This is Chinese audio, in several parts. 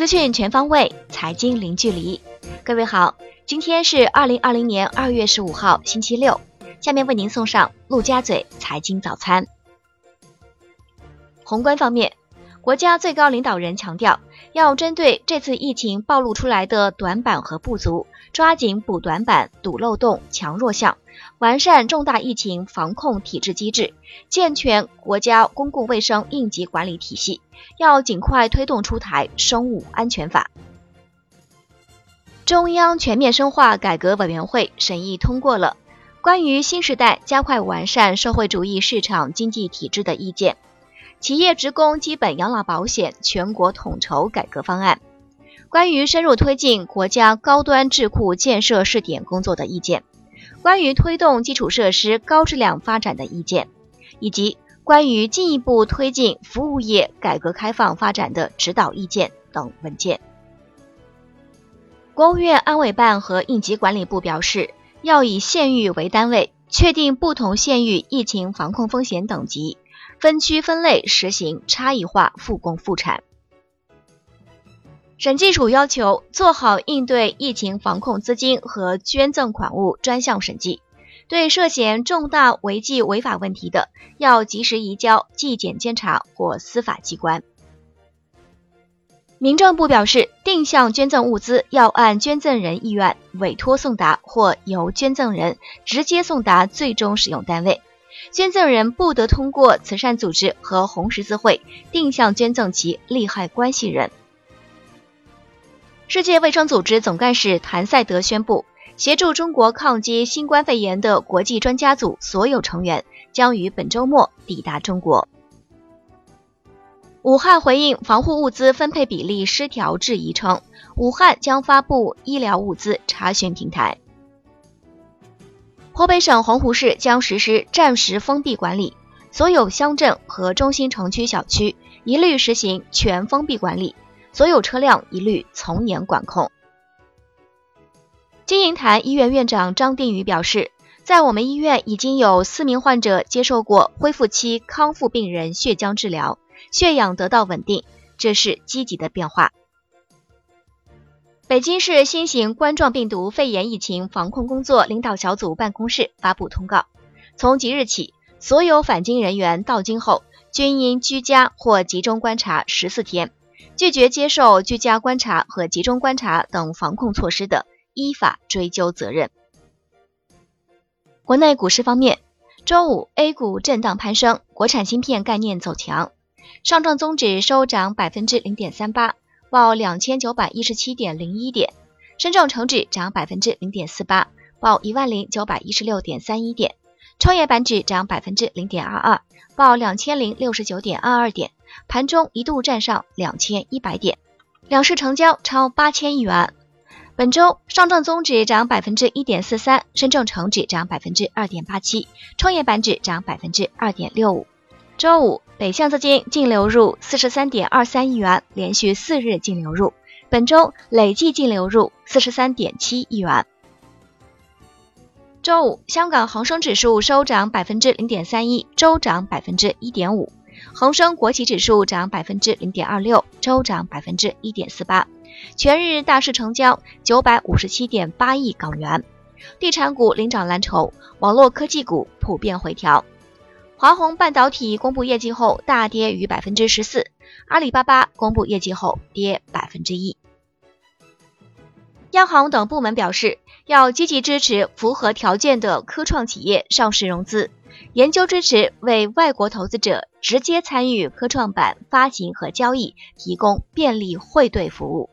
资讯全方位，财经零距离。各位好，今天是二零二零年二月十五号，星期六。下面为您送上陆家嘴财经早餐。宏观方面，国家最高领导人强调，要针对这次疫情暴露出来的短板和不足，抓紧补短板、堵漏洞、强弱项，完善重大疫情防控体制机制，健全国家公共卫生应急管理体系。要尽快推动出台生物安全法。中央全面深化改革委员会审议通过了关于新时代加快完善社会主义市场经济体制的意见、企业职工基本养老保险全国统筹改革方案、关于深入推进国家高端智库建设试点工作的意见、关于推动基础设施高质量发展的意见，以及。关于进一步推进服务业改革开放发展的指导意见等文件。国务院安委办和应急管理部表示，要以县域为单位，确定不同县域疫情防控风险等级，分区分类实行差异化复工复产。审计署要求做好应对疫情防控资金和捐赠款物专项审计。对涉嫌重大违纪违法问题的，要及时移交纪检监察或司法机关。民政部表示，定向捐赠物资要按捐赠人意愿委托送达，或由捐赠人直接送达最终使用单位。捐赠人不得通过慈善组织和红十字会定向捐赠其利害关系人。世界卫生组织总干事谭赛德宣布。协助中国抗击新冠肺炎的国际专家组所有成员将于本周末抵达中国。武汉回应防护物资分配比例失调质疑称，武汉将发布医疗物资查询平台。河北省洪湖市将实施暂时封闭管理，所有乡镇和中心城区小区一律实行全封闭管理，所有车辆一律从严管控。金银潭医院院长张定宇表示，在我们医院已经有四名患者接受过恢复期康复病人血浆治疗，血氧得到稳定，这是积极的变化。北京市新型冠状病毒肺炎疫情防控工作领导小组办公室发布通告，从即日起，所有返京人员到京后均应居家或集中观察十四天，拒绝接受居家观察和集中观察等防控措施的。依法追究责任。国内股市方面，周五 A 股震荡攀升，国产芯片概念走强，上证综指收涨百分之零点三八，报两千九百一十七点零一点；深证成指涨百分之零点四八，报一万零九百一十六点三一点；创业板指涨百分之零点二二，报两千零六十九点二二点，盘中一度站上两千一百点，两市成交超八千亿元。本周上证综指涨百分之一点四三，深证成指涨百分之二点八七，创业板指涨百分之二点六五。周五北向资金净流入四十三点二三亿元，连续四日净流入，本周累计净流入四十三点七亿元。周五香港恒生指数收涨百分之零点三一，周涨百分之一点五。恒生国企指数涨百分之零点二六，周涨百分之一点四八。全日大市成交九百五十七点八亿港元，地产股领涨蓝筹，网络科技股普遍回调。华虹半导体公布业绩后大跌逾百分之十四，阿里巴巴公布业绩后跌百分之一。央行等部门表示，要积极支持符合条件的科创企业上市融资，研究支持为外国投资者直接参与科创板发行和交易提供便利汇兑服务。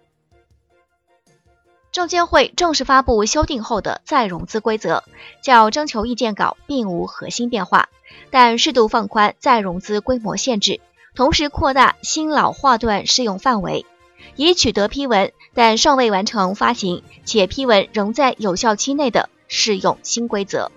证监会正式发布修订后的再融资规则，较征求意见稿并无核心变化，但适度放宽再融资规模限制，同时扩大新老划段适用范围，已取得批文但尚未完成发行且批文仍在有效期内的适用新规则。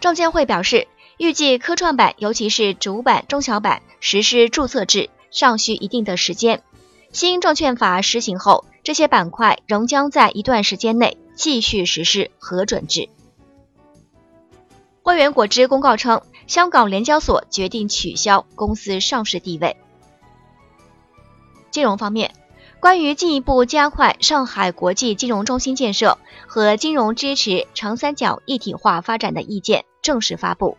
证监会表示，预计科创板尤其是主板、中小板实施注册制尚需一定的时间，新证券法施行后。这些板块仍将在一段时间内继续实施核准制。汇源果汁公告称，香港联交所决定取消公司上市地位。金融方面，关于进一步加快上海国际金融中心建设和金融支持长三角一体化发展的意见正式发布。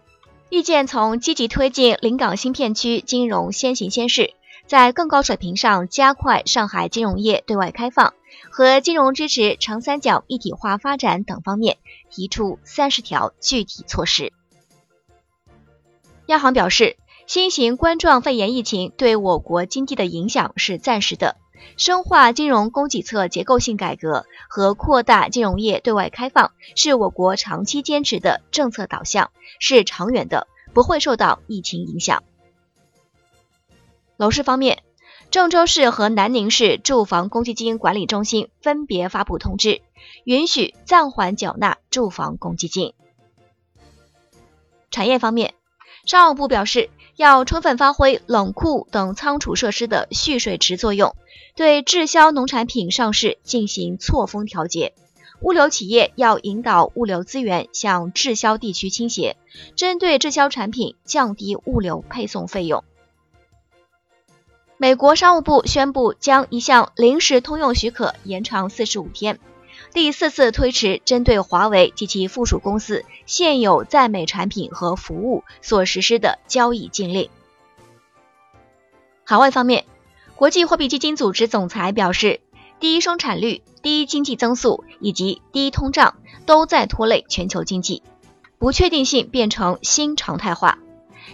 意见从积极推进临港新片区金融先行先试，在更高水平上加快上海金融业对外开放和金融支持长三角一体化发展等方面提出三十条具体措施。央行表示，新型冠状肺炎疫情对我国经济的影响是暂时的，深化金融供给侧结构性改革和扩大金融业对外开放是我国长期坚持的政策导向，是长远的。不会受到疫情影响。楼市方面，郑州市和南宁市住房公积金管理中心分别发布通知，允许暂缓缴纳住房公积金。产业方面，商务部表示，要充分发挥冷库等仓储设施的蓄水池作用，对滞销农产品上市进行错峰调节。物流企业要引导物流资源向滞销地区倾斜，针对滞销产品降低物流配送费用。美国商务部宣布将一项临时通用许可延长四十五天，第四次推迟针对华为及其附属公司现有在美产品和服务所实施的交易禁令。海外方面，国际货币基金组织总裁表示。低生产率、低经济增速以及低通胀都在拖累全球经济，不确定性变成新常态化。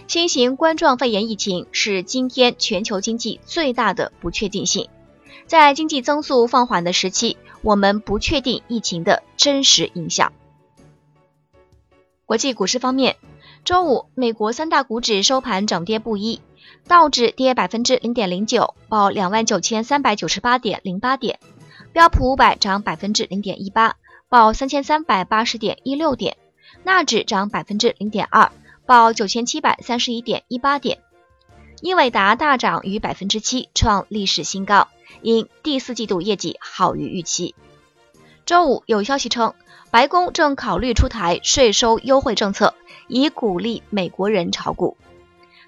新型冠状肺炎疫情是今天全球经济最大的不确定性。在经济增速放缓的时期，我们不确定疫情的真实影响。国际股市方面，周五美国三大股指收盘涨跌不一。道指跌百分之零点零九，报两万九千三百九十八点零八点；标普五百涨百分之零点一八，报三千三百八十点一六点；纳指涨百分之零点二，报九千七百三十一点一八点；英伟达大涨逾百分之七，创历史新高，因第四季度业绩好于预期。周五有消息称，白宫正考虑出台税收优惠政策，以鼓励美国人炒股。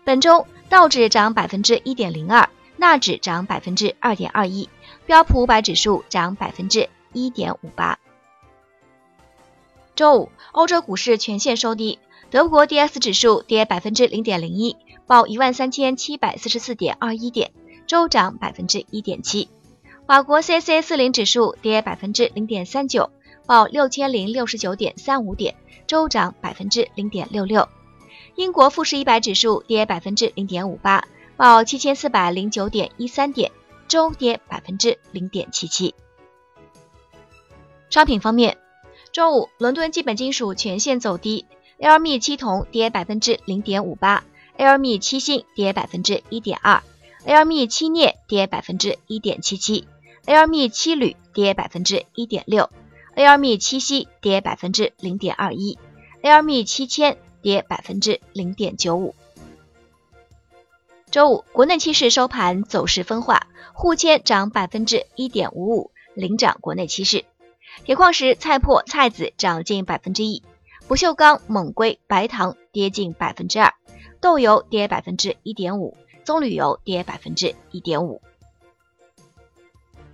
本周。道指涨百分之一点零二，纳指涨百分之二点二一，标普五百指数涨百分之一点五八。周五，欧洲股市全线收低，德国 D S 指数跌百分之零点零一，报一万三千七百四十四点二一点，周涨百分之一点七。法国 C C 四零指数跌百分之零点三九，报六千零六十九点三五点，周涨百分之零点六六。英国富时一百指数跌百分之零点五八，报七千四百零九点一三点，周跌百分之零点七七。商品方面，周五伦敦基本金属全线走低，LME 七铜跌百分之零点五八，LME 七锌跌百分之一点二，LME 七镍跌百分之一点七七，LME 七铝跌百分之一点六，LME 七锡跌百分之零点二一，LME 七铅。跌百分之零点九五。周五，国内期市收盘走势分化，沪铅涨百分之一点五五，领涨国内期市；铁矿石、菜粕、菜籽涨近百分之一，不锈钢、锰硅、白糖跌近百分之二，豆油跌百分之一点五，棕榈油跌百分之一点五。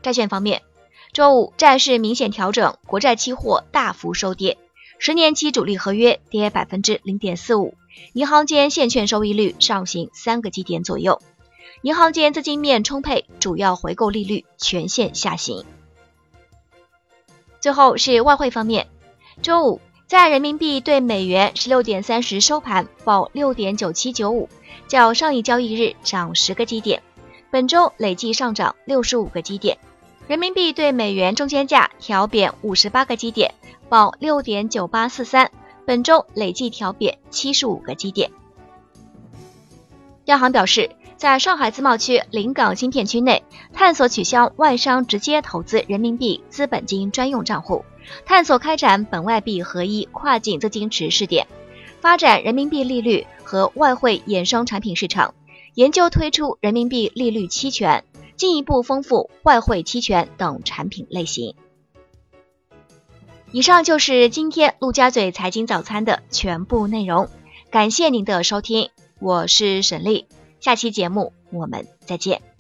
债券方面，周五债市明显调整，国债期货大幅收跌。十年期主力合约跌百分之零点四五，银行间现券收益率上行三个基点左右，银行间资金面充沛，主要回购利率全线下行。最后是外汇方面，周五在人民币对美元十六点三十收盘报六点九七九五，较上一交易日涨十个基点，本周累计上涨六十五个基点，人民币对美元中间价调贬五十八个基点。报六点九八四三，本周累计调贬七十五个基点。央行表示，在上海自贸区临港新片区内，探索取消外商直接投资人民币资本金专用账户，探索开展本外币合一跨境资金池试点，发展人民币利率和外汇衍生产品市场，研究推出人民币利率期权，进一步丰富外汇期权等产品类型。以上就是今天陆家嘴财经早餐的全部内容，感谢您的收听，我是沈丽，下期节目我们再见。